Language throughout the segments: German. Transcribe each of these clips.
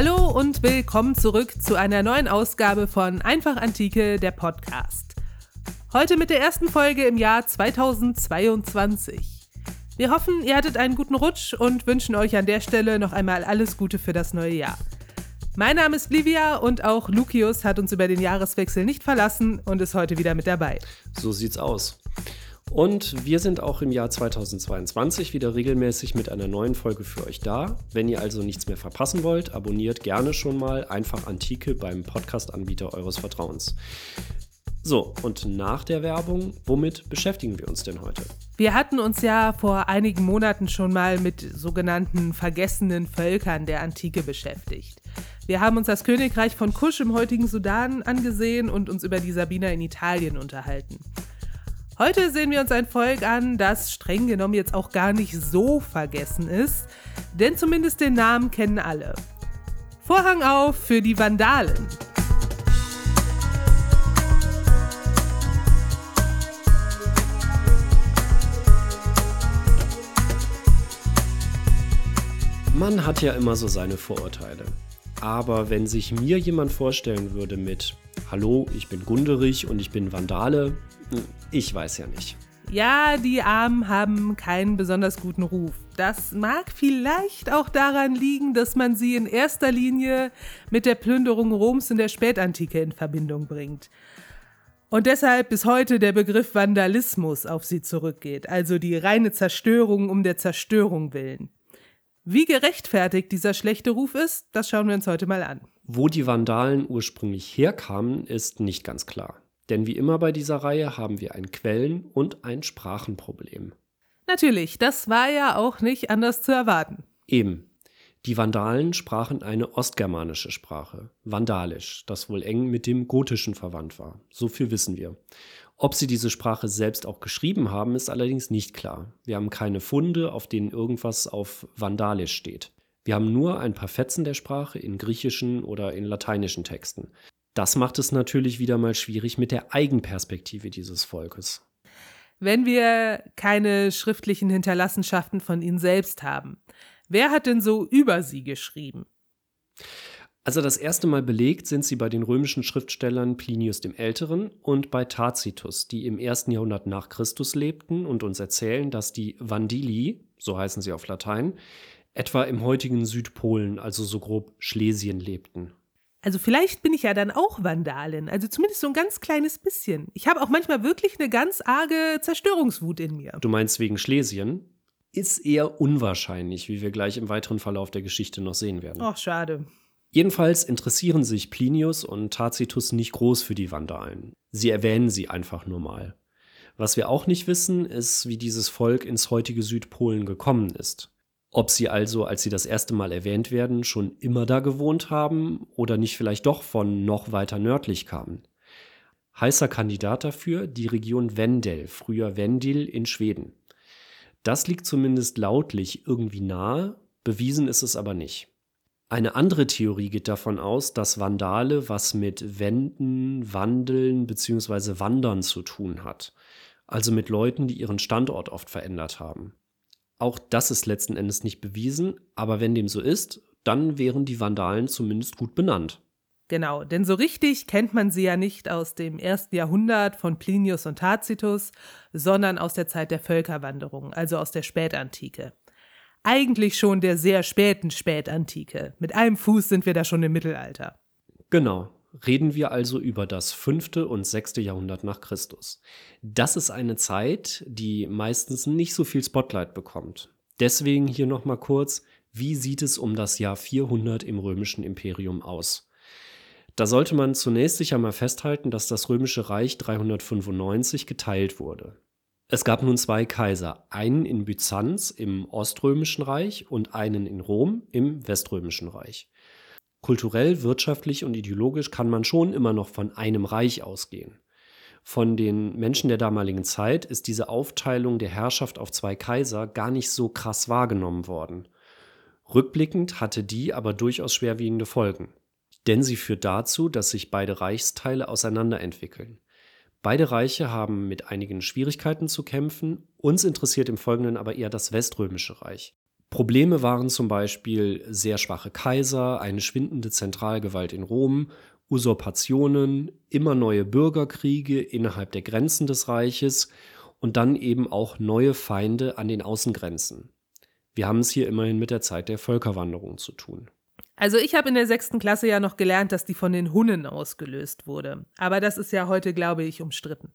Hallo und willkommen zurück zu einer neuen Ausgabe von Einfach Antike, der Podcast. Heute mit der ersten Folge im Jahr 2022. Wir hoffen, ihr hattet einen guten Rutsch und wünschen euch an der Stelle noch einmal alles Gute für das neue Jahr. Mein Name ist Livia und auch Lucius hat uns über den Jahreswechsel nicht verlassen und ist heute wieder mit dabei. So sieht's aus. Und wir sind auch im Jahr 2022 wieder regelmäßig mit einer neuen Folge für euch da. Wenn ihr also nichts mehr verpassen wollt, abonniert gerne schon mal einfach Antike beim Podcast-Anbieter eures Vertrauens. So, und nach der Werbung, womit beschäftigen wir uns denn heute? Wir hatten uns ja vor einigen Monaten schon mal mit sogenannten vergessenen Völkern der Antike beschäftigt. Wir haben uns das Königreich von Kusch im heutigen Sudan angesehen und uns über die Sabiner in Italien unterhalten. Heute sehen wir uns ein Volk an, das streng genommen jetzt auch gar nicht so vergessen ist, denn zumindest den Namen kennen alle. Vorhang auf für die Vandalen. Man hat ja immer so seine Vorurteile. Aber wenn sich mir jemand vorstellen würde mit Hallo, ich bin Gunderich und ich bin Vandale, ich weiß ja nicht. Ja, die Armen haben keinen besonders guten Ruf. Das mag vielleicht auch daran liegen, dass man sie in erster Linie mit der Plünderung Roms in der Spätantike in Verbindung bringt. Und deshalb bis heute der Begriff Vandalismus auf sie zurückgeht, also die reine Zerstörung um der Zerstörung willen. Wie gerechtfertigt dieser schlechte Ruf ist, das schauen wir uns heute mal an. Wo die Vandalen ursprünglich herkamen, ist nicht ganz klar. Denn wie immer bei dieser Reihe haben wir ein Quellen- und ein Sprachenproblem. Natürlich, das war ja auch nicht anders zu erwarten. Eben. Die Vandalen sprachen eine ostgermanische Sprache, Vandalisch, das wohl eng mit dem Gotischen verwandt war. So viel wissen wir. Ob sie diese Sprache selbst auch geschrieben haben, ist allerdings nicht klar. Wir haben keine Funde, auf denen irgendwas auf Vandalisch steht. Wir haben nur ein paar Fetzen der Sprache in griechischen oder in lateinischen Texten. Das macht es natürlich wieder mal schwierig mit der Eigenperspektive dieses Volkes. Wenn wir keine schriftlichen Hinterlassenschaften von ihnen selbst haben, wer hat denn so über sie geschrieben? Also das erste Mal belegt sind sie bei den römischen Schriftstellern Plinius dem Älteren und bei Tacitus, die im ersten Jahrhundert nach Christus lebten und uns erzählen, dass die Vandili, so heißen sie auf Latein, etwa im heutigen Südpolen, also so grob Schlesien lebten. Also vielleicht bin ich ja dann auch Vandalin, also zumindest so ein ganz kleines bisschen. Ich habe auch manchmal wirklich eine ganz arge Zerstörungswut in mir. Du meinst wegen Schlesien? Ist eher unwahrscheinlich, wie wir gleich im weiteren Verlauf der Geschichte noch sehen werden. Ach, schade. Jedenfalls interessieren sich Plinius und Tacitus nicht groß für die Vandalen. Sie erwähnen sie einfach nur mal. Was wir auch nicht wissen, ist, wie dieses Volk ins heutige Südpolen gekommen ist. Ob sie also, als sie das erste Mal erwähnt werden, schon immer da gewohnt haben oder nicht vielleicht doch von noch weiter nördlich kamen. Heißer Kandidat dafür die Region Vendel, früher Vendil in Schweden. Das liegt zumindest lautlich irgendwie nahe, bewiesen ist es aber nicht. Eine andere Theorie geht davon aus, dass Vandale was mit Wenden, Wandeln bzw. Wandern zu tun hat, also mit Leuten, die ihren Standort oft verändert haben. Auch das ist letzten Endes nicht bewiesen, aber wenn dem so ist, dann wären die Vandalen zumindest gut benannt. Genau, denn so richtig kennt man sie ja nicht aus dem ersten Jahrhundert von Plinius und Tacitus, sondern aus der Zeit der Völkerwanderung, also aus der Spätantike. Eigentlich schon der sehr späten Spätantike. Mit einem Fuß sind wir da schon im Mittelalter. Genau, reden wir also über das fünfte und sechste Jahrhundert nach Christus. Das ist eine Zeit, die meistens nicht so viel Spotlight bekommt. Deswegen hier nochmal kurz, wie sieht es um das Jahr 400 im römischen Imperium aus? Da sollte man zunächst sicher mal festhalten, dass das römische Reich 395 geteilt wurde. Es gab nun zwei Kaiser, einen in Byzanz im Oströmischen Reich und einen in Rom im Weströmischen Reich. Kulturell, wirtschaftlich und ideologisch kann man schon immer noch von einem Reich ausgehen. Von den Menschen der damaligen Zeit ist diese Aufteilung der Herrschaft auf zwei Kaiser gar nicht so krass wahrgenommen worden. Rückblickend hatte die aber durchaus schwerwiegende Folgen. Denn sie führt dazu, dass sich beide Reichsteile auseinanderentwickeln. Beide Reiche haben mit einigen Schwierigkeiten zu kämpfen, uns interessiert im Folgenden aber eher das Weströmische Reich. Probleme waren zum Beispiel sehr schwache Kaiser, eine schwindende Zentralgewalt in Rom, Usurpationen, immer neue Bürgerkriege innerhalb der Grenzen des Reiches und dann eben auch neue Feinde an den Außengrenzen. Wir haben es hier immerhin mit der Zeit der Völkerwanderung zu tun. Also ich habe in der sechsten Klasse ja noch gelernt, dass die von den Hunnen ausgelöst wurde. Aber das ist ja heute, glaube ich, umstritten.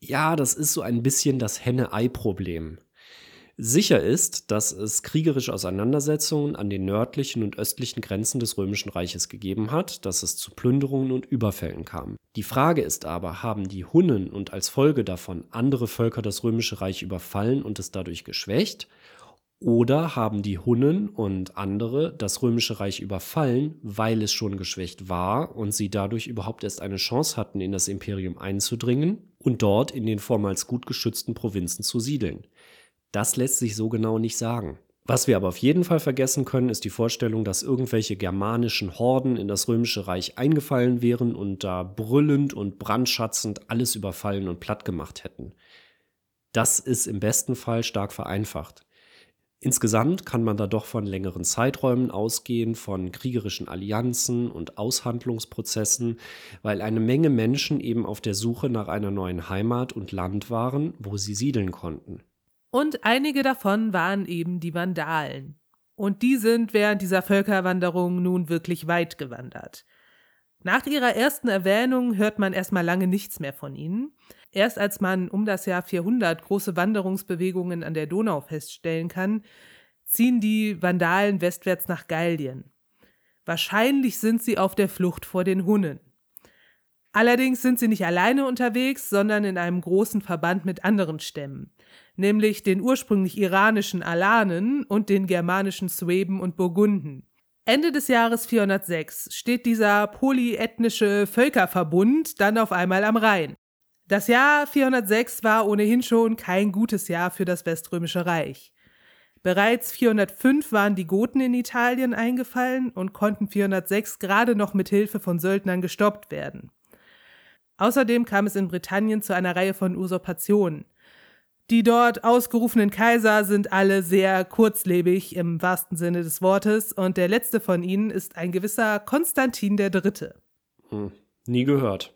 Ja, das ist so ein bisschen das Henne-Ei-Problem. Sicher ist, dass es kriegerische Auseinandersetzungen an den nördlichen und östlichen Grenzen des Römischen Reiches gegeben hat, dass es zu Plünderungen und Überfällen kam. Die Frage ist aber, haben die Hunnen und als Folge davon andere Völker das Römische Reich überfallen und es dadurch geschwächt? Oder haben die Hunnen und andere das Römische Reich überfallen, weil es schon geschwächt war und sie dadurch überhaupt erst eine Chance hatten, in das Imperium einzudringen und dort in den vormals gut geschützten Provinzen zu siedeln? Das lässt sich so genau nicht sagen. Was wir aber auf jeden Fall vergessen können, ist die Vorstellung, dass irgendwelche germanischen Horden in das Römische Reich eingefallen wären und da brüllend und brandschatzend alles überfallen und platt gemacht hätten. Das ist im besten Fall stark vereinfacht. Insgesamt kann man da doch von längeren Zeiträumen ausgehen, von kriegerischen Allianzen und Aushandlungsprozessen, weil eine Menge Menschen eben auf der Suche nach einer neuen Heimat und Land waren, wo sie siedeln konnten. Und einige davon waren eben die Vandalen. Und die sind während dieser Völkerwanderung nun wirklich weit gewandert. Nach ihrer ersten Erwähnung hört man erstmal lange nichts mehr von ihnen. Erst als man um das Jahr 400 große Wanderungsbewegungen an der Donau feststellen kann, ziehen die Vandalen westwärts nach Gallien. Wahrscheinlich sind sie auf der Flucht vor den Hunnen. Allerdings sind sie nicht alleine unterwegs, sondern in einem großen Verband mit anderen Stämmen, nämlich den ursprünglich iranischen Alanen und den germanischen Sueben und Burgunden. Ende des Jahres 406 steht dieser polyethnische Völkerverbund dann auf einmal am Rhein. Das Jahr 406 war ohnehin schon kein gutes Jahr für das Weströmische Reich. Bereits 405 waren die Goten in Italien eingefallen und konnten 406 gerade noch mit Hilfe von Söldnern gestoppt werden. Außerdem kam es in Britannien zu einer Reihe von Usurpationen. Die dort ausgerufenen Kaiser sind alle sehr kurzlebig im wahrsten Sinne des Wortes und der letzte von ihnen ist ein gewisser Konstantin III. Hm, nie gehört.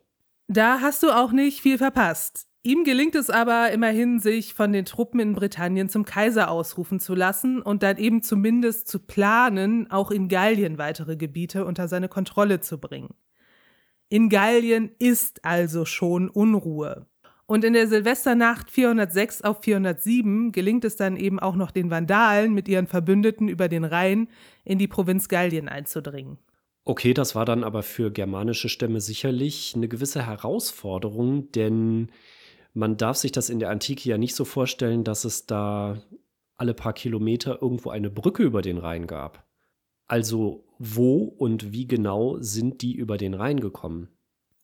Da hast du auch nicht viel verpasst. Ihm gelingt es aber immerhin, sich von den Truppen in Britannien zum Kaiser ausrufen zu lassen und dann eben zumindest zu planen, auch in Gallien weitere Gebiete unter seine Kontrolle zu bringen. In Gallien ist also schon Unruhe. Und in der Silvesternacht 406 auf 407 gelingt es dann eben auch noch den Vandalen mit ihren Verbündeten über den Rhein in die Provinz Gallien einzudringen. Okay, das war dann aber für germanische Stämme sicherlich eine gewisse Herausforderung, denn man darf sich das in der Antike ja nicht so vorstellen, dass es da alle paar Kilometer irgendwo eine Brücke über den Rhein gab. Also wo und wie genau sind die über den Rhein gekommen?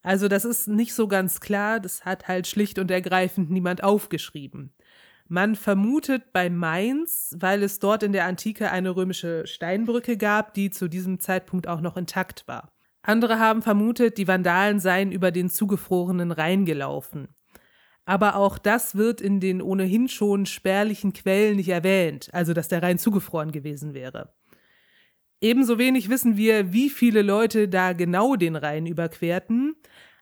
Also das ist nicht so ganz klar, das hat halt schlicht und ergreifend niemand aufgeschrieben. Man vermutet bei Mainz, weil es dort in der Antike eine römische Steinbrücke gab, die zu diesem Zeitpunkt auch noch intakt war. Andere haben vermutet, die Vandalen seien über den zugefrorenen Rhein gelaufen. Aber auch das wird in den ohnehin schon spärlichen Quellen nicht erwähnt, also dass der Rhein zugefroren gewesen wäre. Ebenso wenig wissen wir, wie viele Leute da genau den Rhein überquerten,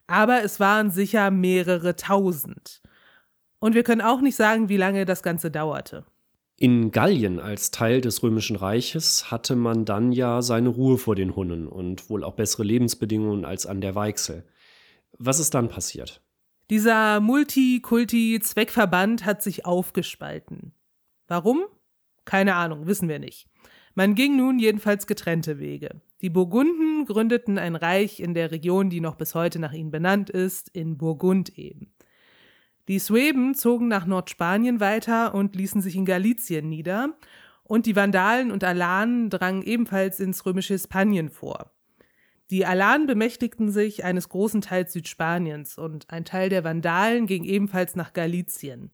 aber es waren sicher mehrere tausend. Und wir können auch nicht sagen, wie lange das Ganze dauerte. In Gallien als Teil des Römischen Reiches hatte man dann ja seine Ruhe vor den Hunnen und wohl auch bessere Lebensbedingungen als an der Weichsel. Was ist dann passiert? Dieser Multikulti-Zweckverband hat sich aufgespalten. Warum? Keine Ahnung, wissen wir nicht. Man ging nun jedenfalls getrennte Wege. Die Burgunden gründeten ein Reich in der Region, die noch bis heute nach ihnen benannt ist, in Burgund eben. Die Sueben zogen nach Nordspanien weiter und ließen sich in Galizien nieder, und die Vandalen und Alanen drangen ebenfalls ins römische Hispanien vor. Die Alanen bemächtigten sich eines großen Teils Südspaniens und ein Teil der Vandalen ging ebenfalls nach Galizien.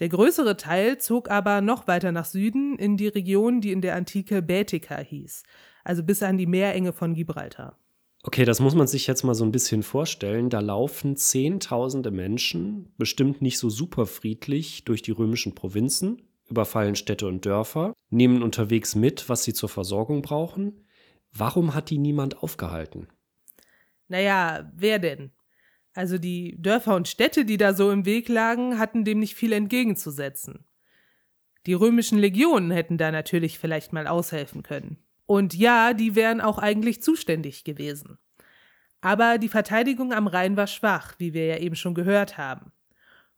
Der größere Teil zog aber noch weiter nach Süden in die Region, die in der Antike Baetica hieß, also bis an die Meerenge von Gibraltar. Okay, das muss man sich jetzt mal so ein bisschen vorstellen. Da laufen Zehntausende Menschen, bestimmt nicht so super friedlich, durch die römischen Provinzen. überfallen Städte und Dörfer, nehmen unterwegs mit, was sie zur Versorgung brauchen. Warum hat die niemand aufgehalten? Naja, wer denn? Also die Dörfer und Städte, die da so im Weg lagen, hatten dem nicht viel entgegenzusetzen. Die römischen Legionen hätten da natürlich vielleicht mal aushelfen können. Und ja, die wären auch eigentlich zuständig gewesen. Aber die Verteidigung am Rhein war schwach, wie wir ja eben schon gehört haben.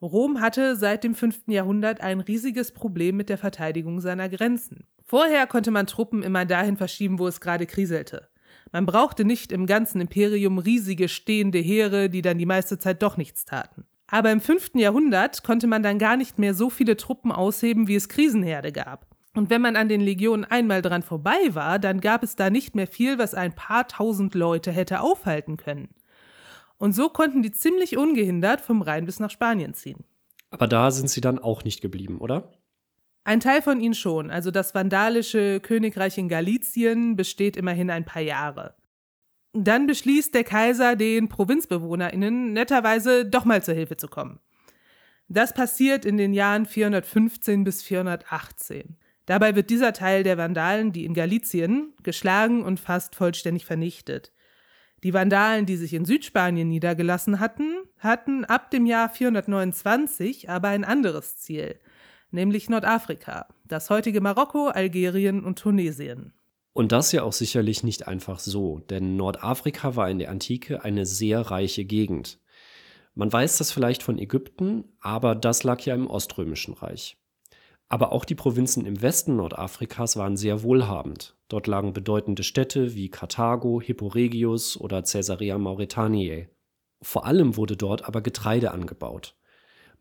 Rom hatte seit dem 5. Jahrhundert ein riesiges Problem mit der Verteidigung seiner Grenzen. Vorher konnte man Truppen immer dahin verschieben, wo es gerade kriselte. Man brauchte nicht im ganzen Imperium riesige stehende Heere, die dann die meiste Zeit doch nichts taten. Aber im 5. Jahrhundert konnte man dann gar nicht mehr so viele Truppen ausheben, wie es Krisenherde gab. Und wenn man an den Legionen einmal dran vorbei war, dann gab es da nicht mehr viel, was ein paar tausend Leute hätte aufhalten können. Und so konnten die ziemlich ungehindert vom Rhein bis nach Spanien ziehen. Aber da sind sie dann auch nicht geblieben, oder? Ein Teil von ihnen schon, also das vandalische Königreich in Galizien besteht immerhin ein paar Jahre. Dann beschließt der Kaiser, den ProvinzbewohnerInnen netterweise doch mal zur Hilfe zu kommen. Das passiert in den Jahren 415 bis 418. Dabei wird dieser Teil der Vandalen, die in Galizien, geschlagen und fast vollständig vernichtet. Die Vandalen, die sich in Südspanien niedergelassen hatten, hatten ab dem Jahr 429 aber ein anderes Ziel, nämlich Nordafrika, das heutige Marokko, Algerien und Tunesien. Und das ja auch sicherlich nicht einfach so, denn Nordafrika war in der Antike eine sehr reiche Gegend. Man weiß das vielleicht von Ägypten, aber das lag ja im Oströmischen Reich. Aber auch die Provinzen im Westen Nordafrikas waren sehr wohlhabend. Dort lagen bedeutende Städte wie Karthago, Hipporegius oder Caesarea Mauretaniae. Vor allem wurde dort aber Getreide angebaut.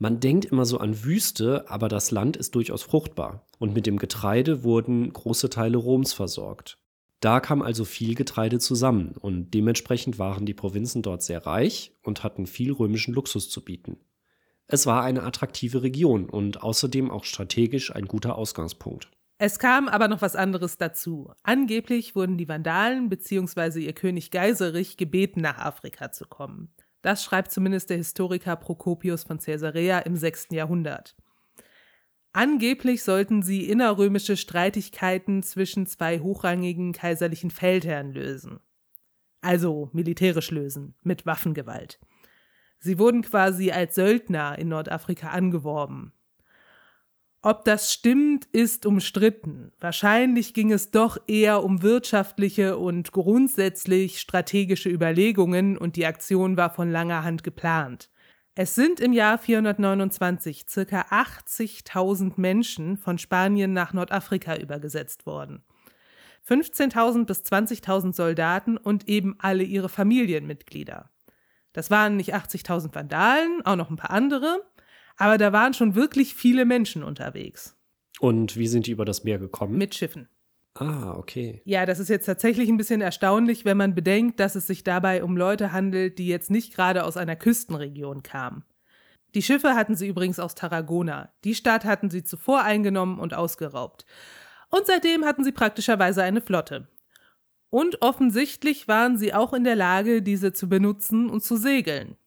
Man denkt immer so an Wüste, aber das Land ist durchaus fruchtbar und mit dem Getreide wurden große Teile Roms versorgt. Da kam also viel Getreide zusammen und dementsprechend waren die Provinzen dort sehr reich und hatten viel römischen Luxus zu bieten. Es war eine attraktive Region und außerdem auch strategisch ein guter Ausgangspunkt. Es kam aber noch was anderes dazu. Angeblich wurden die Vandalen bzw. ihr König Geiserich gebeten, nach Afrika zu kommen. Das schreibt zumindest der Historiker Procopius von Caesarea im 6. Jahrhundert. Angeblich sollten sie innerrömische Streitigkeiten zwischen zwei hochrangigen kaiserlichen Feldherren lösen. Also militärisch lösen, mit Waffengewalt. Sie wurden quasi als Söldner in Nordafrika angeworben. Ob das stimmt, ist umstritten. Wahrscheinlich ging es doch eher um wirtschaftliche und grundsätzlich strategische Überlegungen und die Aktion war von langer Hand geplant. Es sind im Jahr 429 circa 80.000 Menschen von Spanien nach Nordafrika übergesetzt worden. 15.000 bis 20.000 Soldaten und eben alle ihre Familienmitglieder. Das waren nicht 80.000 Vandalen, auch noch ein paar andere, aber da waren schon wirklich viele Menschen unterwegs. Und wie sind die über das Meer gekommen? Mit Schiffen. Ah, okay. Ja, das ist jetzt tatsächlich ein bisschen erstaunlich, wenn man bedenkt, dass es sich dabei um Leute handelt, die jetzt nicht gerade aus einer Küstenregion kamen. Die Schiffe hatten sie übrigens aus Tarragona. Die Stadt hatten sie zuvor eingenommen und ausgeraubt. Und seitdem hatten sie praktischerweise eine Flotte. Und offensichtlich waren sie auch in der Lage, diese zu benutzen und zu segeln.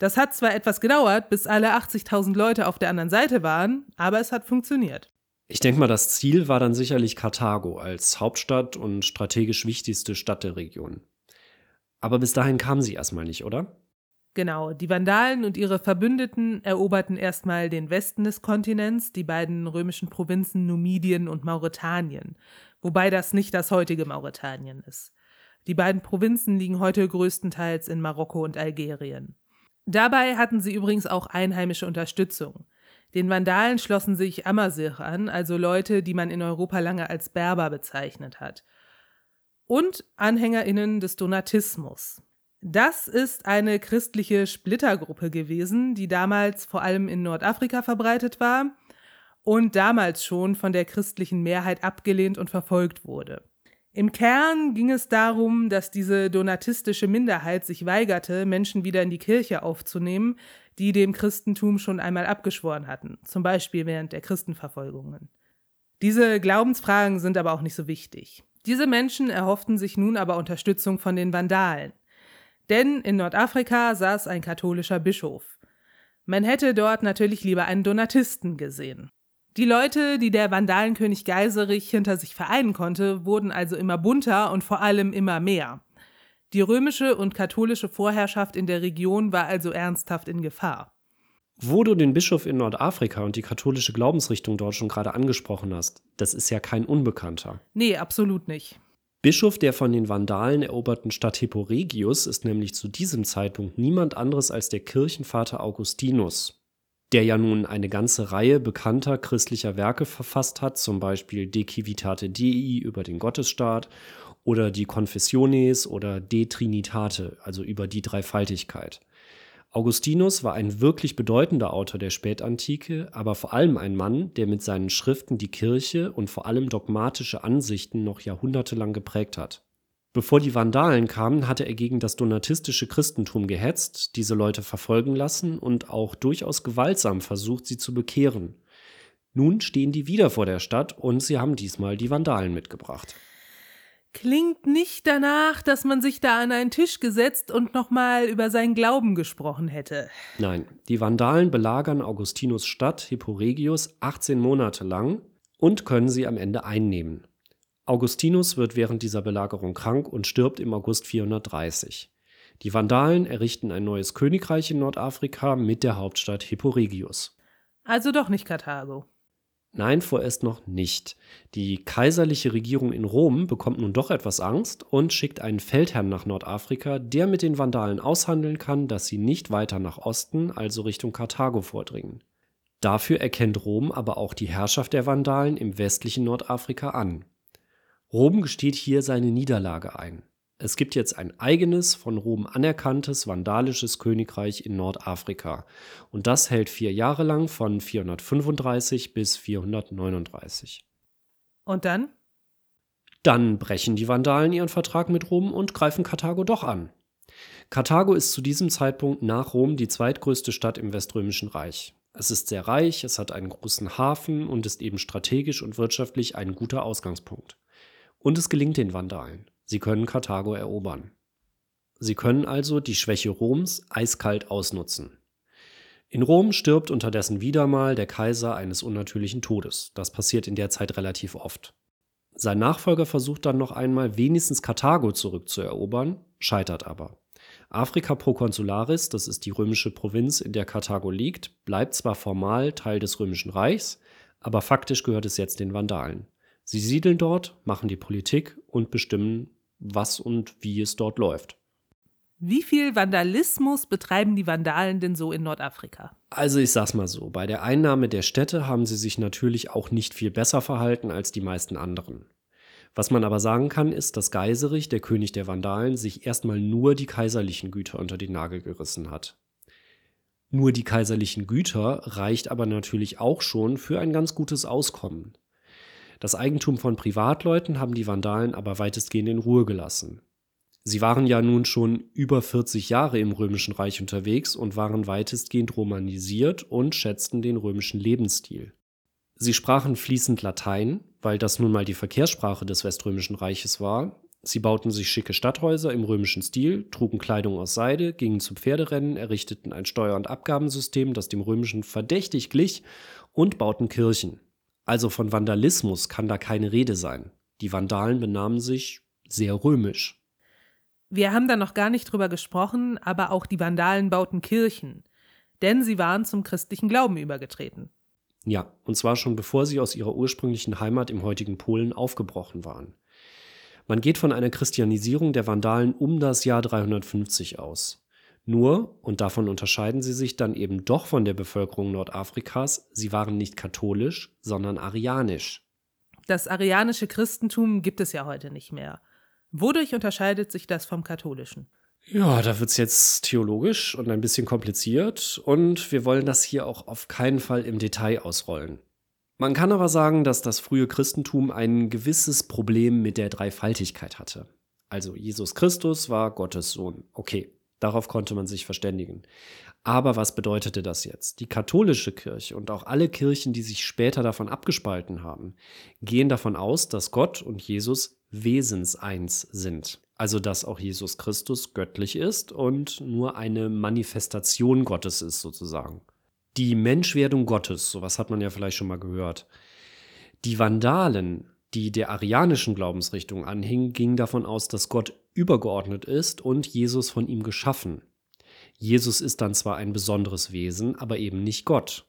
Das hat zwar etwas gedauert, bis alle 80.000 Leute auf der anderen Seite waren, aber es hat funktioniert. Ich denke mal, das Ziel war dann sicherlich Karthago als Hauptstadt und strategisch wichtigste Stadt der Region. Aber bis dahin kamen sie erstmal nicht, oder? Genau, die Vandalen und ihre Verbündeten eroberten erstmal den Westen des Kontinents, die beiden römischen Provinzen Numidien und Mauretanien, wobei das nicht das heutige Mauretanien ist. Die beiden Provinzen liegen heute größtenteils in Marokko und Algerien. Dabei hatten sie übrigens auch einheimische Unterstützung. Den Vandalen schlossen sich Amazigh an, also Leute, die man in Europa lange als Berber bezeichnet hat. Und AnhängerInnen des Donatismus. Das ist eine christliche Splittergruppe gewesen, die damals vor allem in Nordafrika verbreitet war und damals schon von der christlichen Mehrheit abgelehnt und verfolgt wurde. Im Kern ging es darum, dass diese donatistische Minderheit sich weigerte, Menschen wieder in die Kirche aufzunehmen, die dem Christentum schon einmal abgeschworen hatten, zum Beispiel während der Christenverfolgungen. Diese Glaubensfragen sind aber auch nicht so wichtig. Diese Menschen erhofften sich nun aber Unterstützung von den Vandalen. Denn in Nordafrika saß ein katholischer Bischof. Man hätte dort natürlich lieber einen Donatisten gesehen. Die Leute, die der Vandalenkönig Geiserich hinter sich vereinen konnte, wurden also immer bunter und vor allem immer mehr. Die römische und katholische Vorherrschaft in der Region war also ernsthaft in Gefahr. Wo du den Bischof in Nordafrika und die katholische Glaubensrichtung dort schon gerade angesprochen hast, das ist ja kein Unbekannter. Nee, absolut nicht. Bischof der von den Vandalen eroberten Stadt Hipporegius ist nämlich zu diesem Zeitpunkt niemand anderes als der Kirchenvater Augustinus, der ja nun eine ganze Reihe bekannter christlicher Werke verfasst hat, zum Beispiel De Civitate Dei über den Gottesstaat oder die Confessiones oder De Trinitate, also über die Dreifaltigkeit. Augustinus war ein wirklich bedeutender Autor der Spätantike, aber vor allem ein Mann, der mit seinen Schriften die Kirche und vor allem dogmatische Ansichten noch jahrhundertelang geprägt hat. Bevor die Vandalen kamen, hatte er gegen das donatistische Christentum gehetzt, diese Leute verfolgen lassen und auch durchaus gewaltsam versucht, sie zu bekehren. Nun stehen die wieder vor der Stadt und sie haben diesmal die Vandalen mitgebracht. Klingt nicht danach, dass man sich da an einen Tisch gesetzt und nochmal über seinen Glauben gesprochen hätte. Nein, die Vandalen belagern Augustinus Stadt Hipporegius 18 Monate lang und können sie am Ende einnehmen. Augustinus wird während dieser Belagerung krank und stirbt im August 430. Die Vandalen errichten ein neues Königreich in Nordafrika mit der Hauptstadt Hipporegius. Also doch nicht Karthago. Nein, vorerst noch nicht. Die kaiserliche Regierung in Rom bekommt nun doch etwas Angst und schickt einen Feldherrn nach Nordafrika, der mit den Vandalen aushandeln kann, dass sie nicht weiter nach Osten, also Richtung Karthago vordringen. Dafür erkennt Rom aber auch die Herrschaft der Vandalen im westlichen Nordafrika an. Rom gesteht hier seine Niederlage ein. Es gibt jetzt ein eigenes, von Rom anerkanntes vandalisches Königreich in Nordafrika. Und das hält vier Jahre lang von 435 bis 439. Und dann? Dann brechen die Vandalen ihren Vertrag mit Rom und greifen Karthago doch an. Karthago ist zu diesem Zeitpunkt nach Rom die zweitgrößte Stadt im Weströmischen Reich. Es ist sehr reich, es hat einen großen Hafen und ist eben strategisch und wirtschaftlich ein guter Ausgangspunkt. Und es gelingt den Vandalen. Sie können Karthago erobern. Sie können also die Schwäche Roms eiskalt ausnutzen. In Rom stirbt unterdessen wieder mal der Kaiser eines unnatürlichen Todes. Das passiert in der Zeit relativ oft. Sein Nachfolger versucht dann noch einmal wenigstens Karthago zurückzuerobern, scheitert aber. Afrika Proconsularis, das ist die römische Provinz, in der Karthago liegt, bleibt zwar formal Teil des römischen Reichs, aber faktisch gehört es jetzt den Vandalen. Sie siedeln dort, machen die Politik und bestimmen, was und wie es dort läuft. Wie viel Vandalismus betreiben die Vandalen denn so in Nordafrika? Also ich sag's mal so, bei der Einnahme der Städte haben sie sich natürlich auch nicht viel besser verhalten als die meisten anderen. Was man aber sagen kann, ist, dass Geiserich, der König der Vandalen, sich erstmal nur die kaiserlichen Güter unter den Nagel gerissen hat. Nur die kaiserlichen Güter reicht aber natürlich auch schon für ein ganz gutes Auskommen. Das Eigentum von Privatleuten haben die Vandalen aber weitestgehend in Ruhe gelassen. Sie waren ja nun schon über 40 Jahre im römischen Reich unterwegs und waren weitestgehend romanisiert und schätzten den römischen Lebensstil. Sie sprachen fließend Latein, weil das nun mal die Verkehrssprache des Weströmischen Reiches war. Sie bauten sich schicke Stadthäuser im römischen Stil, trugen Kleidung aus Seide, gingen zu Pferderennen, errichteten ein Steuer- und Abgabensystem, das dem römischen verdächtig glich, und bauten Kirchen. Also von Vandalismus kann da keine Rede sein. Die Vandalen benahmen sich sehr römisch. Wir haben da noch gar nicht drüber gesprochen, aber auch die Vandalen bauten Kirchen, denn sie waren zum christlichen Glauben übergetreten. Ja, und zwar schon bevor sie aus ihrer ursprünglichen Heimat im heutigen Polen aufgebrochen waren. Man geht von einer Christianisierung der Vandalen um das Jahr 350 aus. Nur, und davon unterscheiden sie sich dann eben doch von der Bevölkerung Nordafrikas, sie waren nicht katholisch, sondern arianisch. Das arianische Christentum gibt es ja heute nicht mehr. Wodurch unterscheidet sich das vom katholischen? Ja, da wird es jetzt theologisch und ein bisschen kompliziert und wir wollen das hier auch auf keinen Fall im Detail ausrollen. Man kann aber sagen, dass das frühe Christentum ein gewisses Problem mit der Dreifaltigkeit hatte. Also Jesus Christus war Gottes Sohn. Okay, Darauf konnte man sich verständigen. Aber was bedeutete das jetzt? Die katholische Kirche und auch alle Kirchen, die sich später davon abgespalten haben, gehen davon aus, dass Gott und Jesus wesenseins sind. Also dass auch Jesus Christus göttlich ist und nur eine Manifestation Gottes ist sozusagen. Die Menschwerdung Gottes, sowas hat man ja vielleicht schon mal gehört. Die Vandalen, die der arianischen Glaubensrichtung anhingen, gingen davon aus, dass Gott übergeordnet ist und Jesus von ihm geschaffen. Jesus ist dann zwar ein besonderes Wesen, aber eben nicht Gott.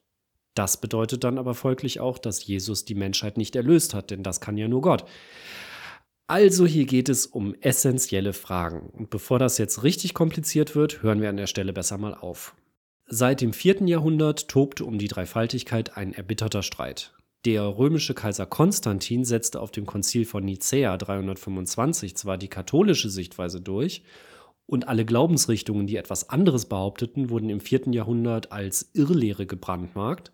Das bedeutet dann aber folglich auch, dass Jesus die Menschheit nicht erlöst hat, denn das kann ja nur Gott. Also hier geht es um essentielle Fragen. Und bevor das jetzt richtig kompliziert wird, hören wir an der Stelle besser mal auf. Seit dem 4. Jahrhundert tobte um die Dreifaltigkeit ein erbitterter Streit. Der römische Kaiser Konstantin setzte auf dem Konzil von Nicäa 325 zwar die katholische Sichtweise durch, und alle Glaubensrichtungen, die etwas anderes behaupteten, wurden im 4. Jahrhundert als Irrlehre gebrandmarkt,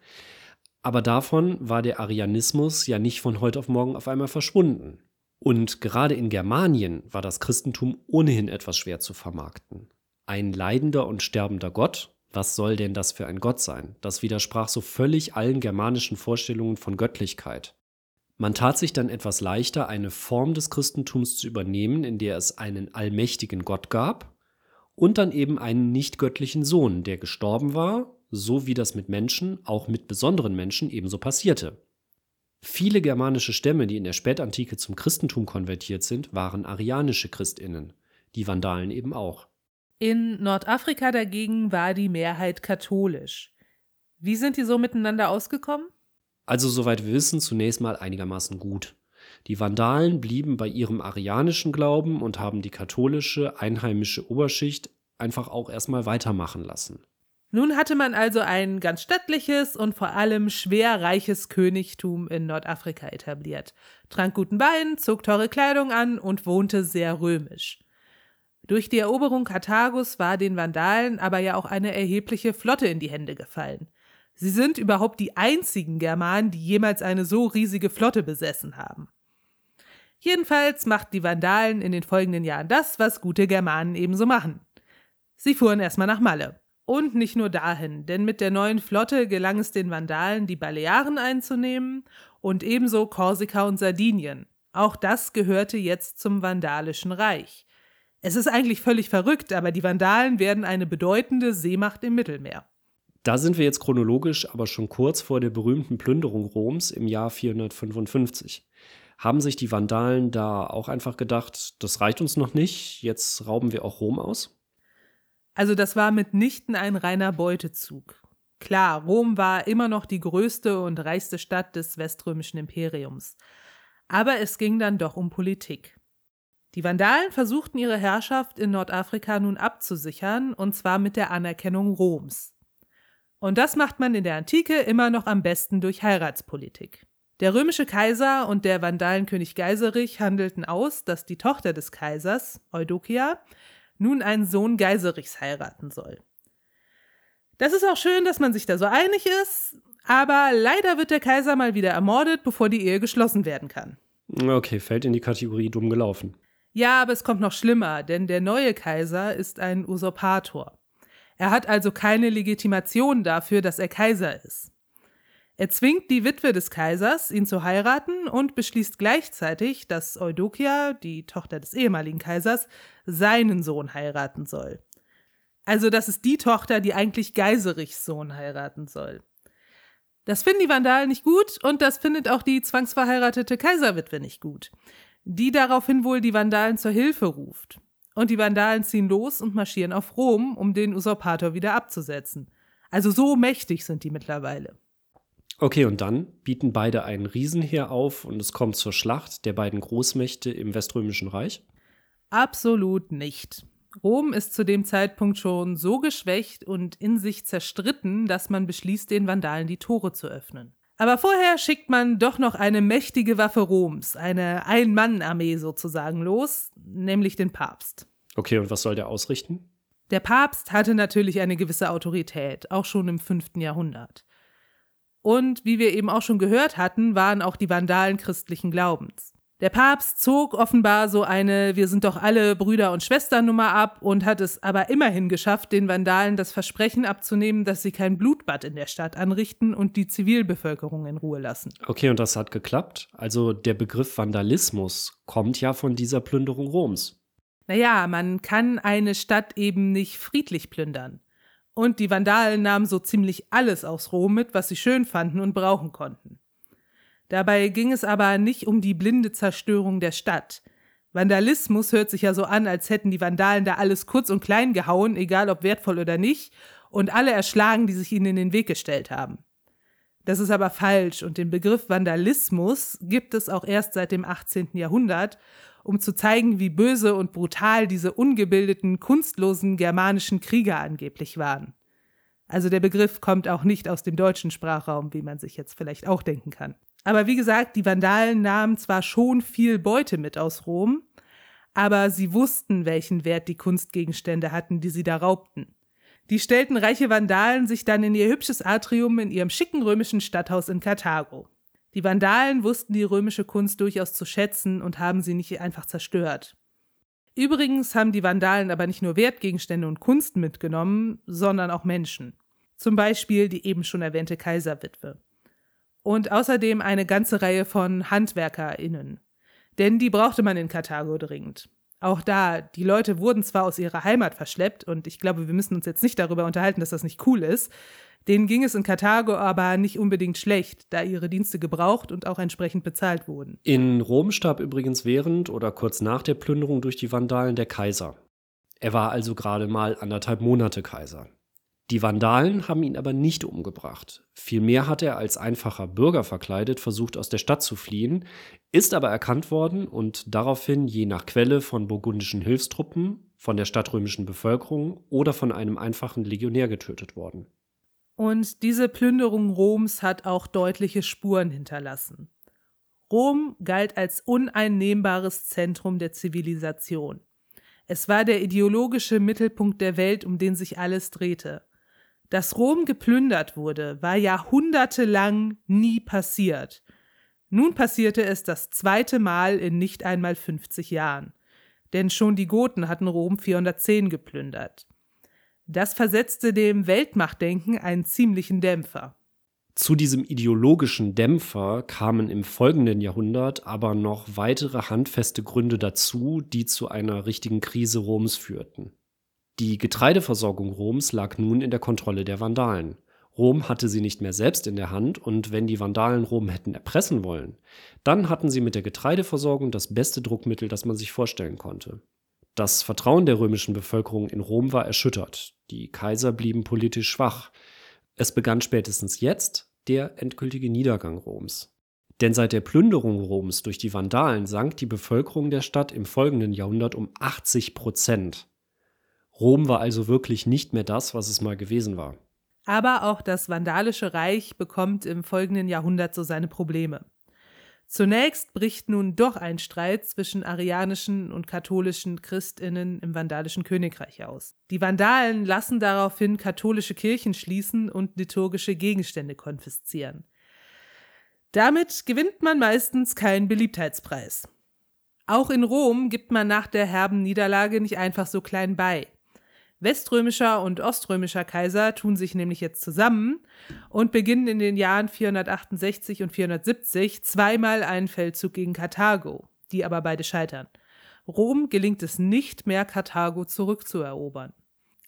aber davon war der Arianismus ja nicht von heute auf morgen auf einmal verschwunden. Und gerade in Germanien war das Christentum ohnehin etwas schwer zu vermarkten. Ein leidender und sterbender Gott, was soll denn das für ein Gott sein? Das widersprach so völlig allen germanischen Vorstellungen von Göttlichkeit. Man tat sich dann etwas leichter, eine Form des Christentums zu übernehmen, in der es einen allmächtigen Gott gab und dann eben einen nichtgöttlichen Sohn, der gestorben war, so wie das mit Menschen, auch mit besonderen Menschen ebenso passierte. Viele germanische Stämme, die in der Spätantike zum Christentum konvertiert sind, waren arianische Christinnen, die Vandalen eben auch. In Nordafrika dagegen war die Mehrheit katholisch. Wie sind die so miteinander ausgekommen? Also, soweit wir wissen, zunächst mal einigermaßen gut. Die Vandalen blieben bei ihrem arianischen Glauben und haben die katholische, einheimische Oberschicht einfach auch erstmal weitermachen lassen. Nun hatte man also ein ganz stattliches und vor allem schwer reiches Königtum in Nordafrika etabliert, trank guten Wein, zog teure Kleidung an und wohnte sehr römisch. Durch die Eroberung Karthagos war den Vandalen aber ja auch eine erhebliche Flotte in die Hände gefallen. Sie sind überhaupt die einzigen Germanen, die jemals eine so riesige Flotte besessen haben. Jedenfalls machten die Vandalen in den folgenden Jahren das, was gute Germanen ebenso machen. Sie fuhren erstmal nach Malle. Und nicht nur dahin, denn mit der neuen Flotte gelang es den Vandalen, die Balearen einzunehmen und ebenso Korsika und Sardinien. Auch das gehörte jetzt zum Vandalischen Reich. Es ist eigentlich völlig verrückt, aber die Vandalen werden eine bedeutende Seemacht im Mittelmeer. Da sind wir jetzt chronologisch aber schon kurz vor der berühmten Plünderung Roms im Jahr 455. Haben sich die Vandalen da auch einfach gedacht, das reicht uns noch nicht, jetzt rauben wir auch Rom aus? Also das war mitnichten ein reiner Beutezug. Klar, Rom war immer noch die größte und reichste Stadt des weströmischen Imperiums. Aber es ging dann doch um Politik. Die Vandalen versuchten ihre Herrschaft in Nordafrika nun abzusichern, und zwar mit der Anerkennung Roms. Und das macht man in der Antike immer noch am besten durch Heiratspolitik. Der römische Kaiser und der Vandalenkönig Geiserich handelten aus, dass die Tochter des Kaisers, Eudokia, nun einen Sohn Geiserichs heiraten soll. Das ist auch schön, dass man sich da so einig ist, aber leider wird der Kaiser mal wieder ermordet, bevor die Ehe geschlossen werden kann. Okay, fällt in die Kategorie dumm gelaufen. Ja, aber es kommt noch schlimmer, denn der neue Kaiser ist ein Usurpator. Er hat also keine Legitimation dafür, dass er Kaiser ist. Er zwingt die Witwe des Kaisers, ihn zu heiraten und beschließt gleichzeitig, dass Eudokia, die Tochter des ehemaligen Kaisers, seinen Sohn heiraten soll. Also das ist die Tochter, die eigentlich Geiserichs Sohn heiraten soll. Das finden die Vandalen nicht gut und das findet auch die zwangsverheiratete Kaiserwitwe nicht gut, die daraufhin wohl die Vandalen zur Hilfe ruft. Und die Vandalen ziehen los und marschieren auf Rom, um den Usurpator wieder abzusetzen. Also so mächtig sind die mittlerweile. Okay, und dann bieten beide ein Riesenheer auf und es kommt zur Schlacht der beiden Großmächte im Weströmischen Reich? Absolut nicht. Rom ist zu dem Zeitpunkt schon so geschwächt und in sich zerstritten, dass man beschließt, den Vandalen die Tore zu öffnen. Aber vorher schickt man doch noch eine mächtige Waffe Roms, eine Ein-Mann-Armee sozusagen los, nämlich den Papst. Okay, und was soll der ausrichten? Der Papst hatte natürlich eine gewisse Autorität, auch schon im 5. Jahrhundert. Und wie wir eben auch schon gehört hatten, waren auch die Vandalen christlichen Glaubens. Der Papst zog offenbar so eine Wir sind doch alle Brüder und Schwestern Nummer ab und hat es aber immerhin geschafft, den Vandalen das Versprechen abzunehmen, dass sie kein Blutbad in der Stadt anrichten und die Zivilbevölkerung in Ruhe lassen. Okay, und das hat geklappt. Also der Begriff Vandalismus kommt ja von dieser Plünderung Roms. Naja, man kann eine Stadt eben nicht friedlich plündern. Und die Vandalen nahmen so ziemlich alles aus Rom mit, was sie schön fanden und brauchen konnten. Dabei ging es aber nicht um die blinde Zerstörung der Stadt. Vandalismus hört sich ja so an, als hätten die Vandalen da alles kurz und klein gehauen, egal ob wertvoll oder nicht, und alle erschlagen, die sich ihnen in den Weg gestellt haben. Das ist aber falsch und den Begriff Vandalismus gibt es auch erst seit dem 18. Jahrhundert, um zu zeigen, wie böse und brutal diese ungebildeten, kunstlosen germanischen Krieger angeblich waren. Also der Begriff kommt auch nicht aus dem deutschen Sprachraum, wie man sich jetzt vielleicht auch denken kann. Aber wie gesagt, die Vandalen nahmen zwar schon viel Beute mit aus Rom, aber sie wussten, welchen Wert die Kunstgegenstände hatten, die sie da raubten. Die stellten reiche Vandalen sich dann in ihr hübsches Atrium in ihrem schicken römischen Stadthaus in Karthago. Die Vandalen wussten die römische Kunst durchaus zu schätzen und haben sie nicht einfach zerstört. Übrigens haben die Vandalen aber nicht nur Wertgegenstände und Kunst mitgenommen, sondern auch Menschen. Zum Beispiel die eben schon erwähnte Kaiserwitwe. Und außerdem eine ganze Reihe von HandwerkerInnen. Denn die brauchte man in Karthago dringend auch da, die Leute wurden zwar aus ihrer Heimat verschleppt und ich glaube, wir müssen uns jetzt nicht darüber unterhalten, dass das nicht cool ist. Denen ging es in Karthago aber nicht unbedingt schlecht, da ihre Dienste gebraucht und auch entsprechend bezahlt wurden. In Rom starb übrigens während oder kurz nach der Plünderung durch die Vandalen der Kaiser. Er war also gerade mal anderthalb Monate Kaiser. Die Vandalen haben ihn aber nicht umgebracht. Vielmehr hat er als einfacher Bürger verkleidet versucht, aus der Stadt zu fliehen, ist aber erkannt worden und daraufhin je nach Quelle von burgundischen Hilfstruppen, von der stadtrömischen Bevölkerung oder von einem einfachen Legionär getötet worden. Und diese Plünderung Roms hat auch deutliche Spuren hinterlassen. Rom galt als uneinnehmbares Zentrum der Zivilisation. Es war der ideologische Mittelpunkt der Welt, um den sich alles drehte. Dass Rom geplündert wurde, war jahrhundertelang nie passiert. Nun passierte es das zweite Mal in nicht einmal 50 Jahren. Denn schon die Goten hatten Rom 410 geplündert. Das versetzte dem Weltmachtdenken einen ziemlichen Dämpfer. Zu diesem ideologischen Dämpfer kamen im folgenden Jahrhundert aber noch weitere handfeste Gründe dazu, die zu einer richtigen Krise Roms führten. Die Getreideversorgung Roms lag nun in der Kontrolle der Vandalen. Rom hatte sie nicht mehr selbst in der Hand und wenn die Vandalen Rom hätten erpressen wollen, dann hatten sie mit der Getreideversorgung das beste Druckmittel, das man sich vorstellen konnte. Das Vertrauen der römischen Bevölkerung in Rom war erschüttert. Die Kaiser blieben politisch schwach. Es begann spätestens jetzt der endgültige Niedergang Roms. Denn seit der Plünderung Roms durch die Vandalen sank die Bevölkerung der Stadt im folgenden Jahrhundert um 80 Prozent. Rom war also wirklich nicht mehr das, was es mal gewesen war. Aber auch das Vandalische Reich bekommt im folgenden Jahrhundert so seine Probleme. Zunächst bricht nun doch ein Streit zwischen arianischen und katholischen Christinnen im Vandalischen Königreich aus. Die Vandalen lassen daraufhin katholische Kirchen schließen und liturgische Gegenstände konfiszieren. Damit gewinnt man meistens keinen Beliebtheitspreis. Auch in Rom gibt man nach der herben Niederlage nicht einfach so klein bei. Weströmischer und oströmischer Kaiser tun sich nämlich jetzt zusammen und beginnen in den Jahren 468 und 470 zweimal einen Feldzug gegen Karthago, die aber beide scheitern. Rom gelingt es nicht mehr, Karthago zurückzuerobern.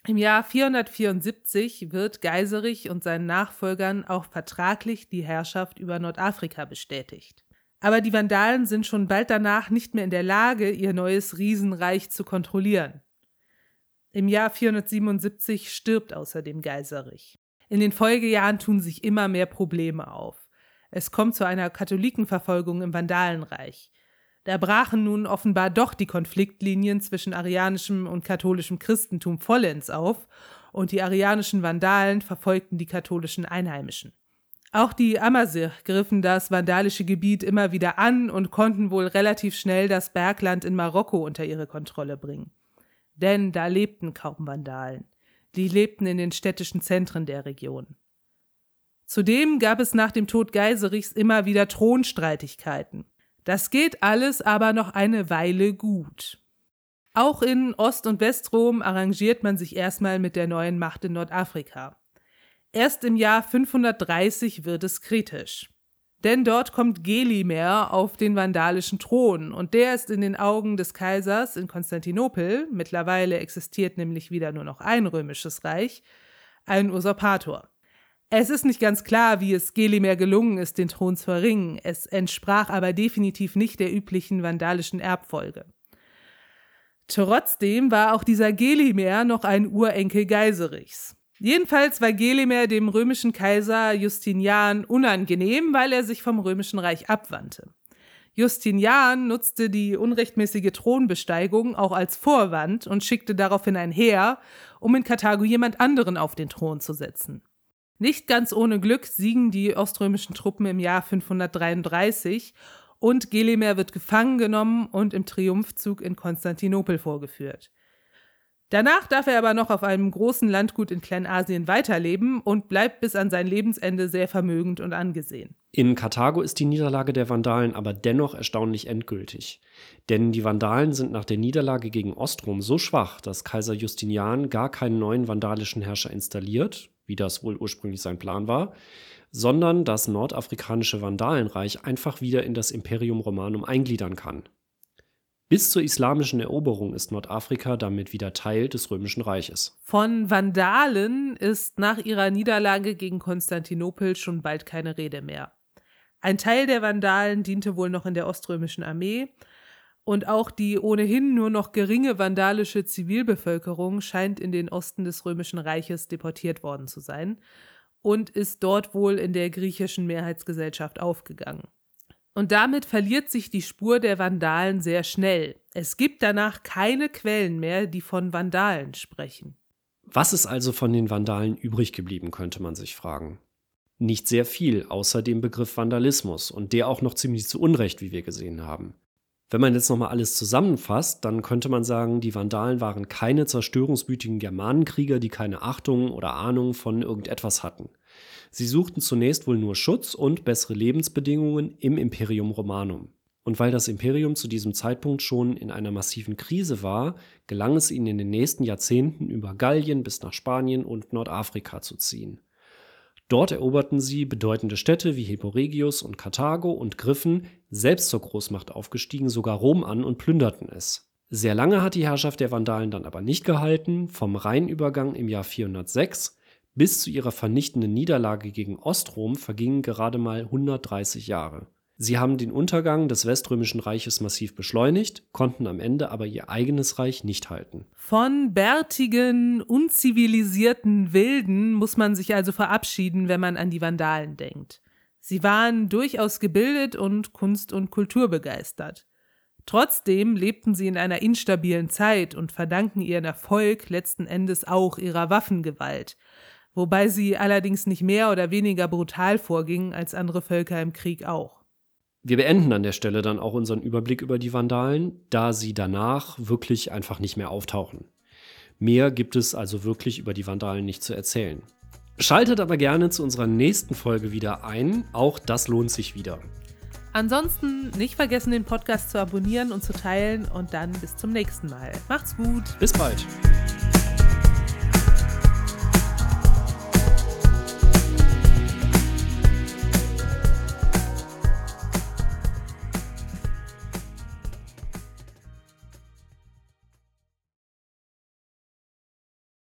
Im Jahr 474 wird Geiserich und seinen Nachfolgern auch vertraglich die Herrschaft über Nordafrika bestätigt. Aber die Vandalen sind schon bald danach nicht mehr in der Lage, ihr neues Riesenreich zu kontrollieren. Im Jahr 477 stirbt außerdem Geiserich. In den Folgejahren tun sich immer mehr Probleme auf. Es kommt zu einer Katholikenverfolgung im Vandalenreich. Da brachen nun offenbar doch die Konfliktlinien zwischen arianischem und katholischem Christentum vollends auf und die arianischen Vandalen verfolgten die katholischen Einheimischen. Auch die Amazigh griffen das vandalische Gebiet immer wieder an und konnten wohl relativ schnell das Bergland in Marokko unter ihre Kontrolle bringen denn da lebten kaum Vandalen. Die lebten in den städtischen Zentren der Region. Zudem gab es nach dem Tod Geiserichs immer wieder Thronstreitigkeiten. Das geht alles aber noch eine Weile gut. Auch in Ost- und Westrom arrangiert man sich erstmal mit der neuen Macht in Nordafrika. Erst im Jahr 530 wird es kritisch. Denn dort kommt Gelimer auf den vandalischen Thron und der ist in den Augen des Kaisers in Konstantinopel, mittlerweile existiert nämlich wieder nur noch ein römisches Reich, ein Usurpator. Es ist nicht ganz klar, wie es Gelimer gelungen ist, den Thron zu erringen. Es entsprach aber definitiv nicht der üblichen vandalischen Erbfolge. Trotzdem war auch dieser Gelimer noch ein Urenkel Geiserichs. Jedenfalls war Gelimer dem römischen Kaiser Justinian unangenehm, weil er sich vom römischen Reich abwandte. Justinian nutzte die unrechtmäßige Thronbesteigung auch als Vorwand und schickte daraufhin ein Heer, um in Karthago jemand anderen auf den Thron zu setzen. Nicht ganz ohne Glück siegen die oströmischen Truppen im Jahr 533 und Gelimer wird gefangen genommen und im Triumphzug in Konstantinopel vorgeführt. Danach darf er aber noch auf einem großen Landgut in Kleinasien weiterleben und bleibt bis an sein Lebensende sehr vermögend und angesehen. In Karthago ist die Niederlage der Vandalen aber dennoch erstaunlich endgültig. Denn die Vandalen sind nach der Niederlage gegen Ostrom so schwach, dass Kaiser Justinian gar keinen neuen vandalischen Herrscher installiert, wie das wohl ursprünglich sein Plan war, sondern das nordafrikanische Vandalenreich einfach wieder in das Imperium Romanum eingliedern kann. Bis zur islamischen Eroberung ist Nordafrika damit wieder Teil des Römischen Reiches. Von Vandalen ist nach ihrer Niederlage gegen Konstantinopel schon bald keine Rede mehr. Ein Teil der Vandalen diente wohl noch in der oströmischen Armee, und auch die ohnehin nur noch geringe vandalische Zivilbevölkerung scheint in den Osten des Römischen Reiches deportiert worden zu sein und ist dort wohl in der griechischen Mehrheitsgesellschaft aufgegangen. Und damit verliert sich die Spur der Vandalen sehr schnell. Es gibt danach keine Quellen mehr, die von Vandalen sprechen. Was ist also von den Vandalen übrig geblieben, könnte man sich fragen. Nicht sehr viel, außer dem Begriff Vandalismus und der auch noch ziemlich zu Unrecht, wie wir gesehen haben. Wenn man jetzt nochmal alles zusammenfasst, dann könnte man sagen, die Vandalen waren keine zerstörungswütigen Germanenkrieger, die keine Achtung oder Ahnung von irgendetwas hatten. Sie suchten zunächst wohl nur Schutz und bessere Lebensbedingungen im Imperium Romanum. Und weil das Imperium zu diesem Zeitpunkt schon in einer massiven Krise war, gelang es ihnen in den nächsten Jahrzehnten über Gallien bis nach Spanien und Nordafrika zu ziehen. Dort eroberten sie bedeutende Städte wie Heboregius und Karthago und griffen, selbst zur Großmacht aufgestiegen, sogar Rom an und plünderten es. Sehr lange hat die Herrschaft der Vandalen dann aber nicht gehalten, vom Rheinübergang im Jahr 406 bis zu ihrer vernichtenden Niederlage gegen Ostrom vergingen gerade mal 130 Jahre. Sie haben den Untergang des Weströmischen Reiches massiv beschleunigt, konnten am Ende aber ihr eigenes Reich nicht halten. Von bärtigen, unzivilisierten Wilden muss man sich also verabschieden, wenn man an die Vandalen denkt. Sie waren durchaus gebildet und kunst- und kulturbegeistert. Trotzdem lebten sie in einer instabilen Zeit und verdanken ihren Erfolg letzten Endes auch ihrer Waffengewalt, wobei sie allerdings nicht mehr oder weniger brutal vorgingen als andere Völker im Krieg auch. Wir beenden an der Stelle dann auch unseren Überblick über die Vandalen, da sie danach wirklich einfach nicht mehr auftauchen. Mehr gibt es also wirklich über die Vandalen nicht zu erzählen. Schaltet aber gerne zu unserer nächsten Folge wieder ein, auch das lohnt sich wieder. Ansonsten nicht vergessen, den Podcast zu abonnieren und zu teilen und dann bis zum nächsten Mal. Macht's gut. Bis bald.